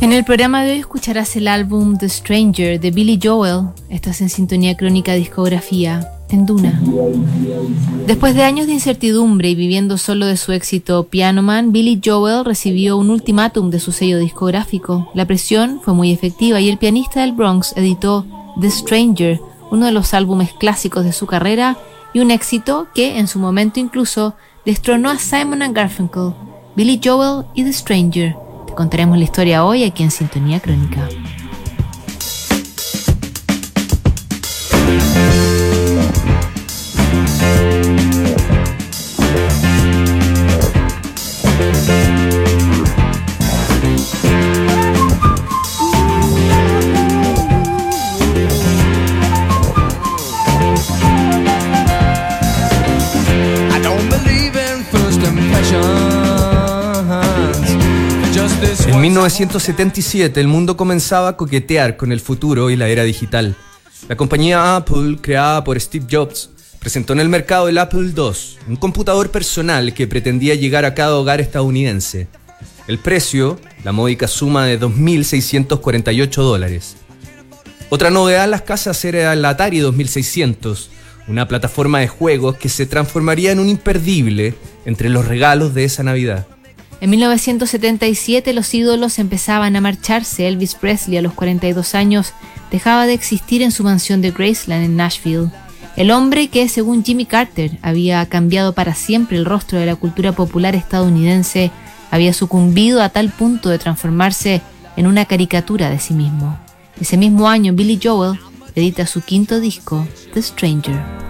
En el programa de hoy escucharás el álbum The Stranger de Billy Joel. Estás en sintonía crónica discografía en Duna. Después de años de incertidumbre y viviendo solo de su éxito Piano Man, Billy Joel recibió un ultimátum de su sello discográfico. La presión fue muy efectiva y el pianista del Bronx editó The Stranger, uno de los álbumes clásicos de su carrera y un éxito que en su momento incluso destronó a Simon Garfunkel, Billy Joel y The Stranger contaremos la historia hoy aquí en Sintonía Crónica. 1977 el mundo comenzaba a coquetear con el futuro y la era digital. La compañía Apple, creada por Steve Jobs, presentó en el mercado el Apple II, un computador personal que pretendía llegar a cada hogar estadounidense. El precio, la módica suma de 2.648 dólares. Otra novedad en las casas era el Atari 2600, una plataforma de juegos que se transformaría en un imperdible entre los regalos de esa Navidad. En 1977 los ídolos empezaban a marcharse. Elvis Presley a los 42 años dejaba de existir en su mansión de Graceland en Nashville. El hombre que, según Jimmy Carter, había cambiado para siempre el rostro de la cultura popular estadounidense, había sucumbido a tal punto de transformarse en una caricatura de sí mismo. Ese mismo año, Billy Joel edita su quinto disco, The Stranger.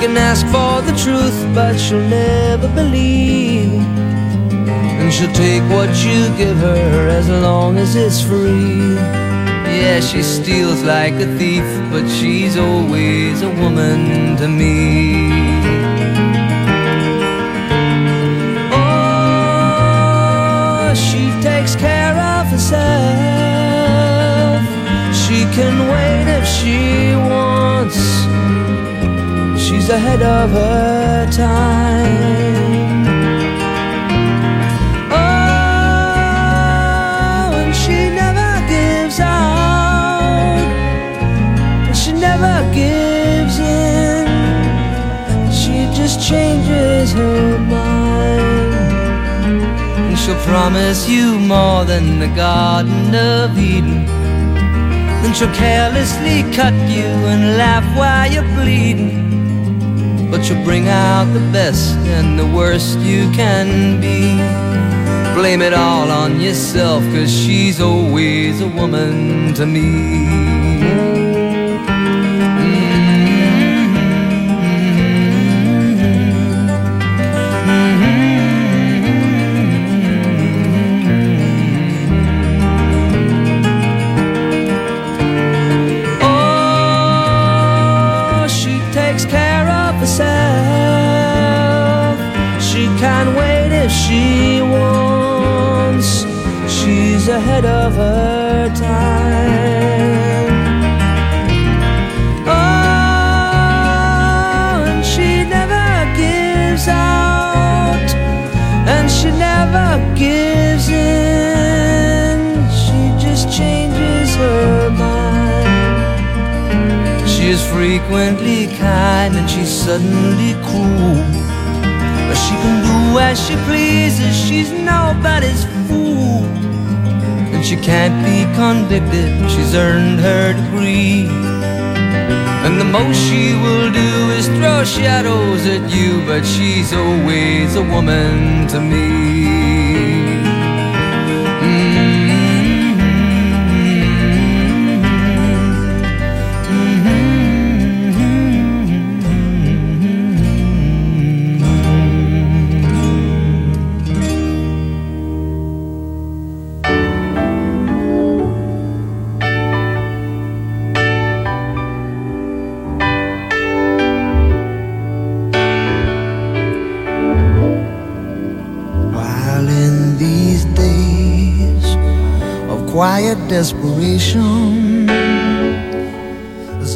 Can ask for the truth, but she'll never believe. And she'll take what you give her as long as it's free. Yeah, she steals like a thief, but she's always a woman to me. Oh, she takes care of herself. She can wait if she ahead of her time. Oh, and she never gives out, she never gives in. She just changes her mind, and she'll promise you more than the Garden of Eden. Then she'll carelessly cut you and laugh while you're bleeding. But you'll bring out the best and the worst you can be. Blame it all on yourself, cause she's always a woman to me. Frequently kind, and she's suddenly cruel. But she can do as she pleases, she's nobody's fool and she can't be convicted. She's earned her degree. And the most she will do is throw shadows at you, but she's always a woman to me.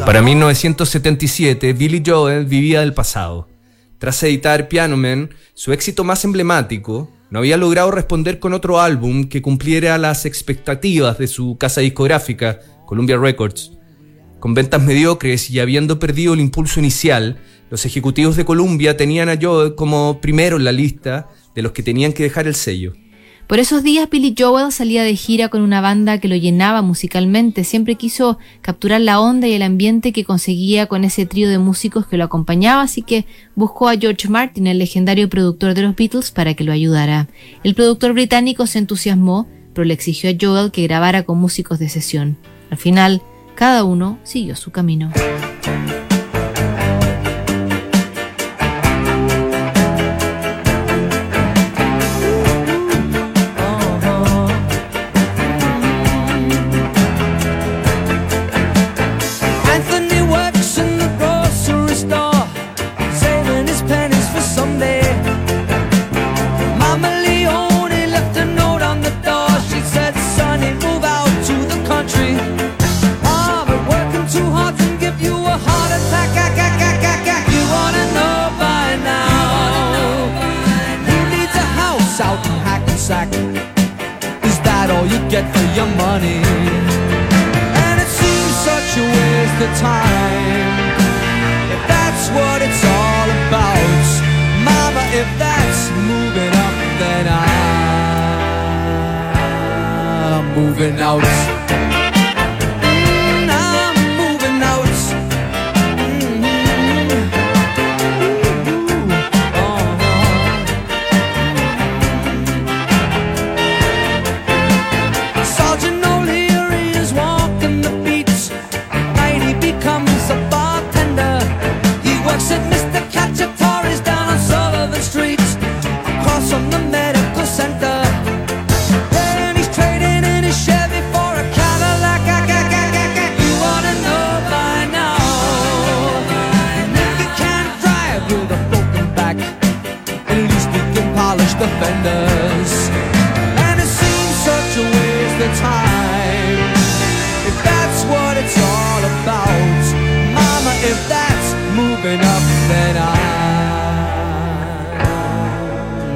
Para 1977, Billy Joel vivía del pasado. Tras editar Piano Man, su éxito más emblemático, no había logrado responder con otro álbum que cumpliera las expectativas de su casa discográfica, Columbia Records. Con ventas mediocres y habiendo perdido el impulso inicial, los ejecutivos de Columbia tenían a Joel como primero en la lista de los que tenían que dejar el sello. Por esos días Billy Joel salía de gira con una banda que lo llenaba musicalmente, siempre quiso capturar la onda y el ambiente que conseguía con ese trío de músicos que lo acompañaba, así que buscó a George Martin, el legendario productor de los Beatles, para que lo ayudara. El productor británico se entusiasmó, pero le exigió a Joel que grabara con músicos de sesión. Al final, cada uno siguió su camino.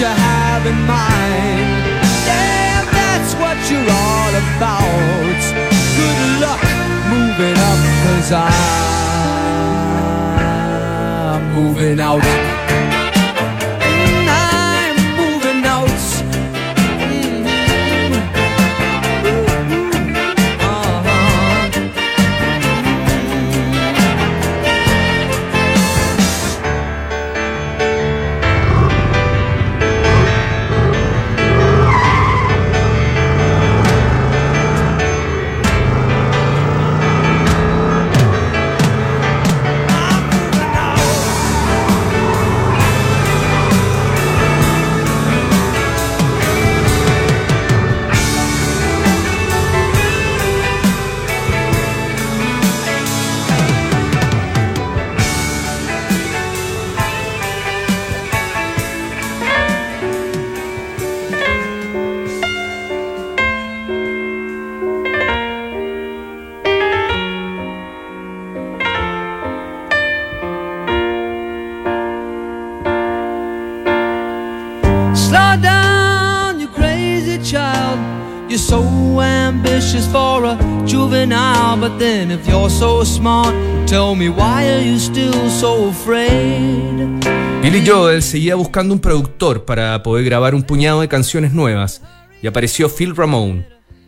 you have in mind. Damn, that's what you're all about. Good luck moving up, cause I'm moving out. Slow down. You're so ambitious for a juvenile, but then if you're so smart, tell me why are you still so afraid? Billy Joel seguía buscando un productor para poder grabar un puñado de canciones nuevas y apareció Phil Ramone.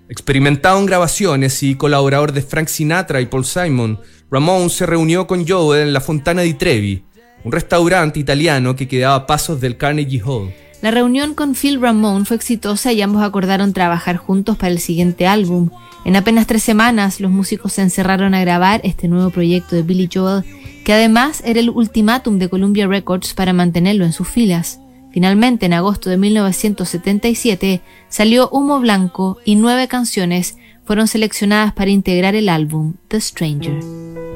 Experimentado en grabaciones y colaborador de Frank Sinatra y Paul Simon, Ramone se reunió con Joel en la Fontana di Trevi, un restaurante italiano que quedaba a pasos del Carnegie Hall. La reunión con Phil Ramone fue exitosa y ambos acordaron trabajar juntos para el siguiente álbum. En apenas tres semanas, los músicos se encerraron a grabar este nuevo proyecto de Billy Joel, que además era el ultimátum de Columbia Records para mantenerlo en sus filas. Finalmente, en agosto de 1977, salió Humo Blanco y nueve canciones fueron seleccionadas para integrar el álbum The Stranger.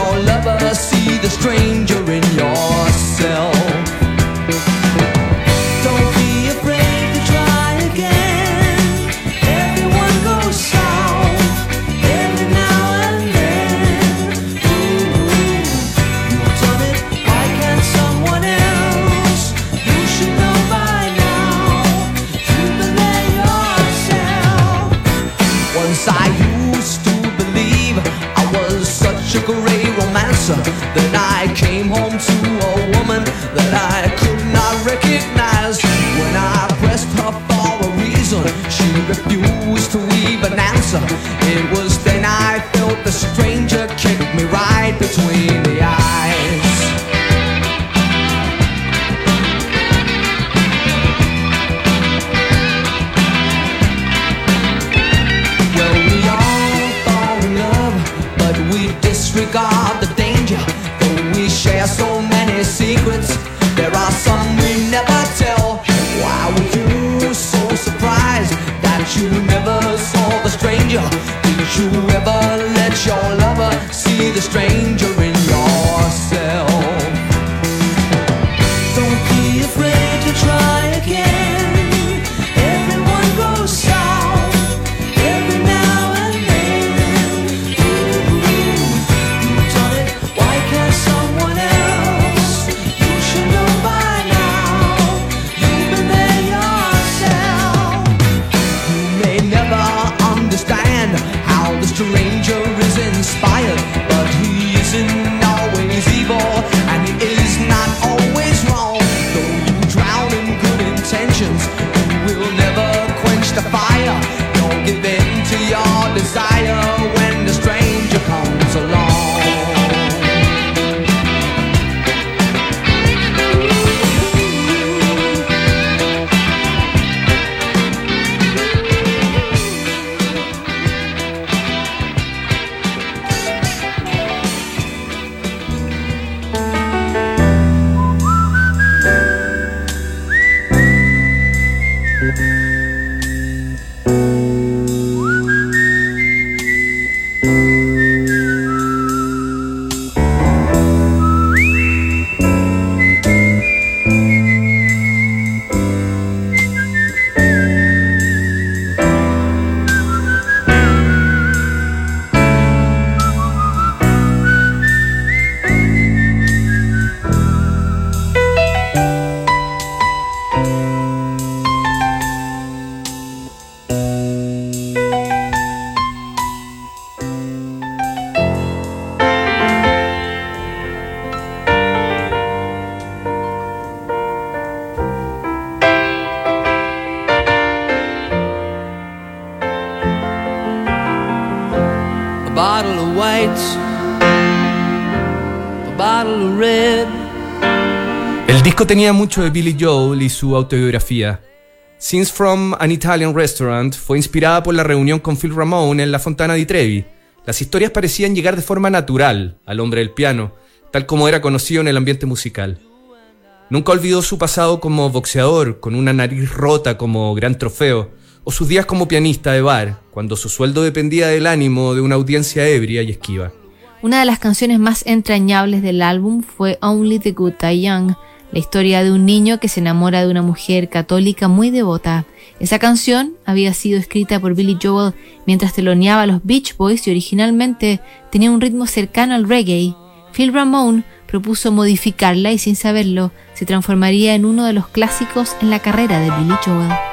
your love. Bottle of bottle of red. El disco tenía mucho de Billy Joel y su autobiografía. Scenes from an Italian Restaurant fue inspirada por la reunión con Phil Ramone en la Fontana di Trevi. Las historias parecían llegar de forma natural al hombre del piano, tal como era conocido en el ambiente musical. Nunca olvidó su pasado como boxeador, con una nariz rota como gran trofeo, o sus días como pianista de bar, cuando su sueldo dependía del ánimo de una audiencia ebria y esquiva. Una de las canciones más entrañables del álbum fue Only the Good Die Young, la historia de un niño que se enamora de una mujer católica muy devota. Esa canción había sido escrita por Billy Joel mientras teloneaba a los Beach Boys y originalmente tenía un ritmo cercano al reggae. Phil Ramone propuso modificarla y sin saberlo se transformaría en uno de los clásicos en la carrera de Billy Joel.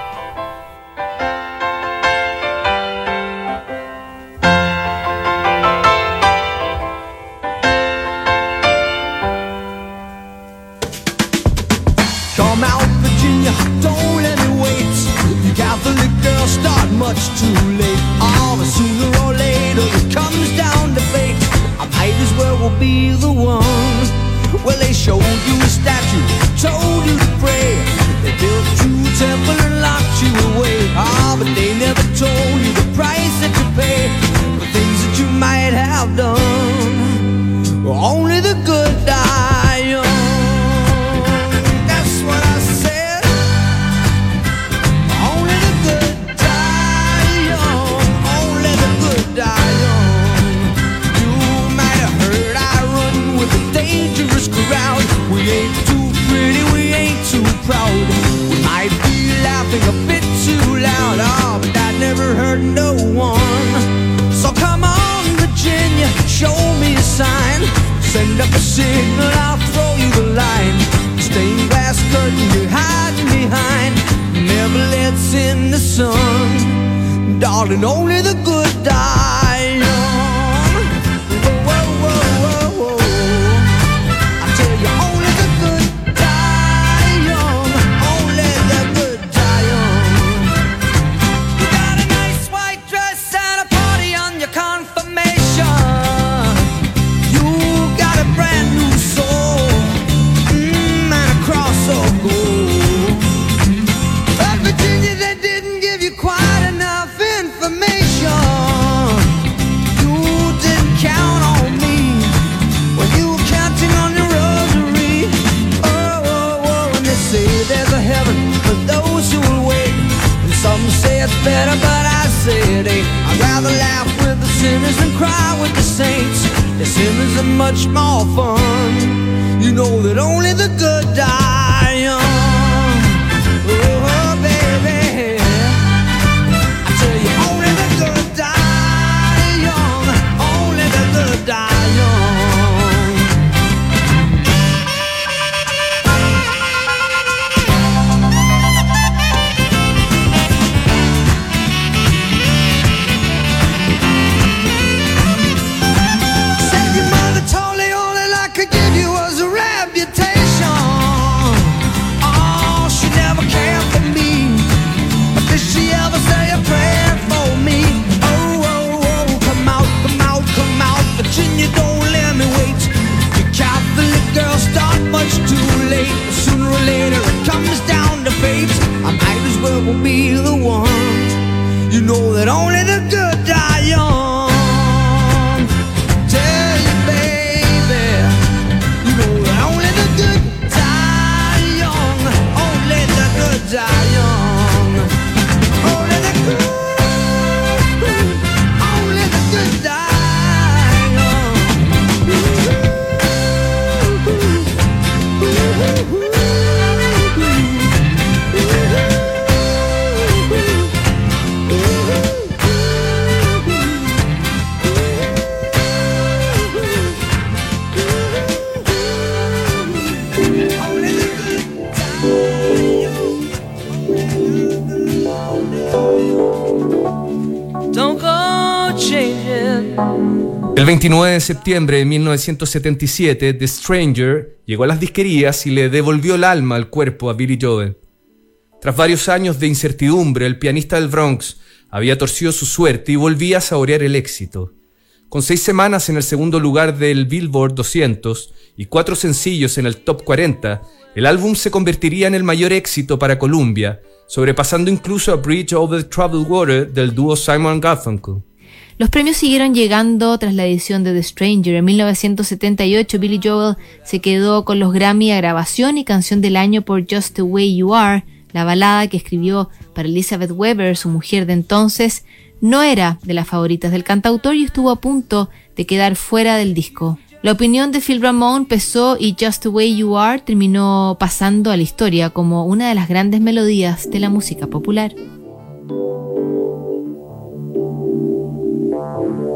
De septiembre de 1977, The Stranger llegó a las disquerías y le devolvió el alma al cuerpo a Billy Joel. Tras varios años de incertidumbre, el pianista del Bronx había torcido su suerte y volvía a saborear el éxito. Con seis semanas en el segundo lugar del Billboard 200 y cuatro sencillos en el Top 40, el álbum se convertiría en el mayor éxito para Columbia, sobrepasando incluso a Bridge Over Troubled Water del dúo Simon Garfunkel. Los premios siguieron llegando tras la edición de The Stranger. En 1978, Billy Joel se quedó con los Grammy a grabación y canción del año por Just the Way You Are, la balada que escribió para Elizabeth Weber, su mujer de entonces, no era de las favoritas del cantautor y estuvo a punto de quedar fuera del disco. La opinión de Phil Ramone pesó y Just the Way You Are terminó pasando a la historia como una de las grandes melodías de la música popular.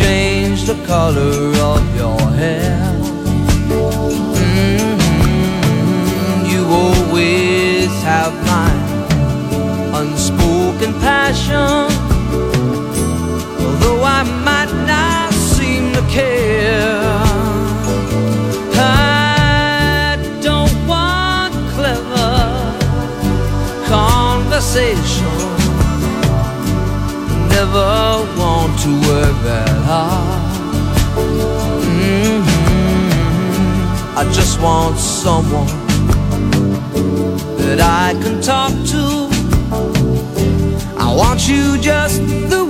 Change the color hard. Mm-hmm. I just want someone that I can talk to. I want you just the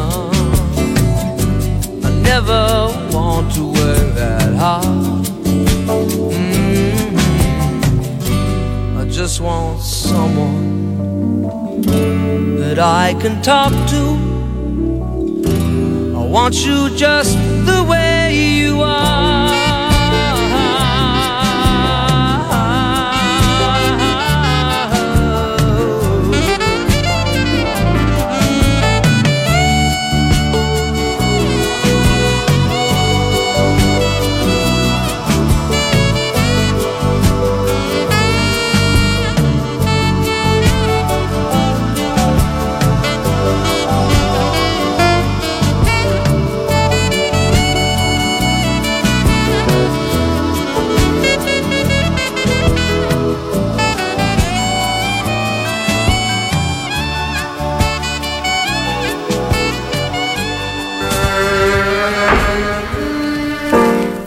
I never want to work that hard. Mm-hmm. I just want someone that I can talk to. I want you just the way you are.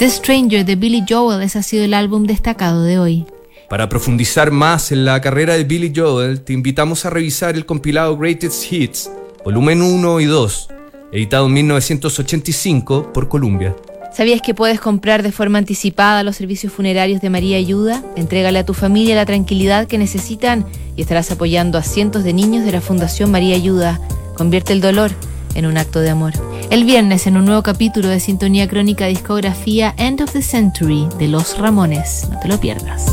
The Stranger de Billy Joel, ese ha sido el álbum destacado de hoy. Para profundizar más en la carrera de Billy Joel, te invitamos a revisar el compilado Greatest Hits, volumen 1 y 2, editado en 1985 por Columbia. ¿Sabías que puedes comprar de forma anticipada los servicios funerarios de María Ayuda? Entrégale a tu familia la tranquilidad que necesitan y estarás apoyando a cientos de niños de la Fundación María Ayuda. Convierte el dolor en un acto de amor. El viernes, en un nuevo capítulo de Sintonía Crónica Discografía End of the Century de Los Ramones. No te lo pierdas.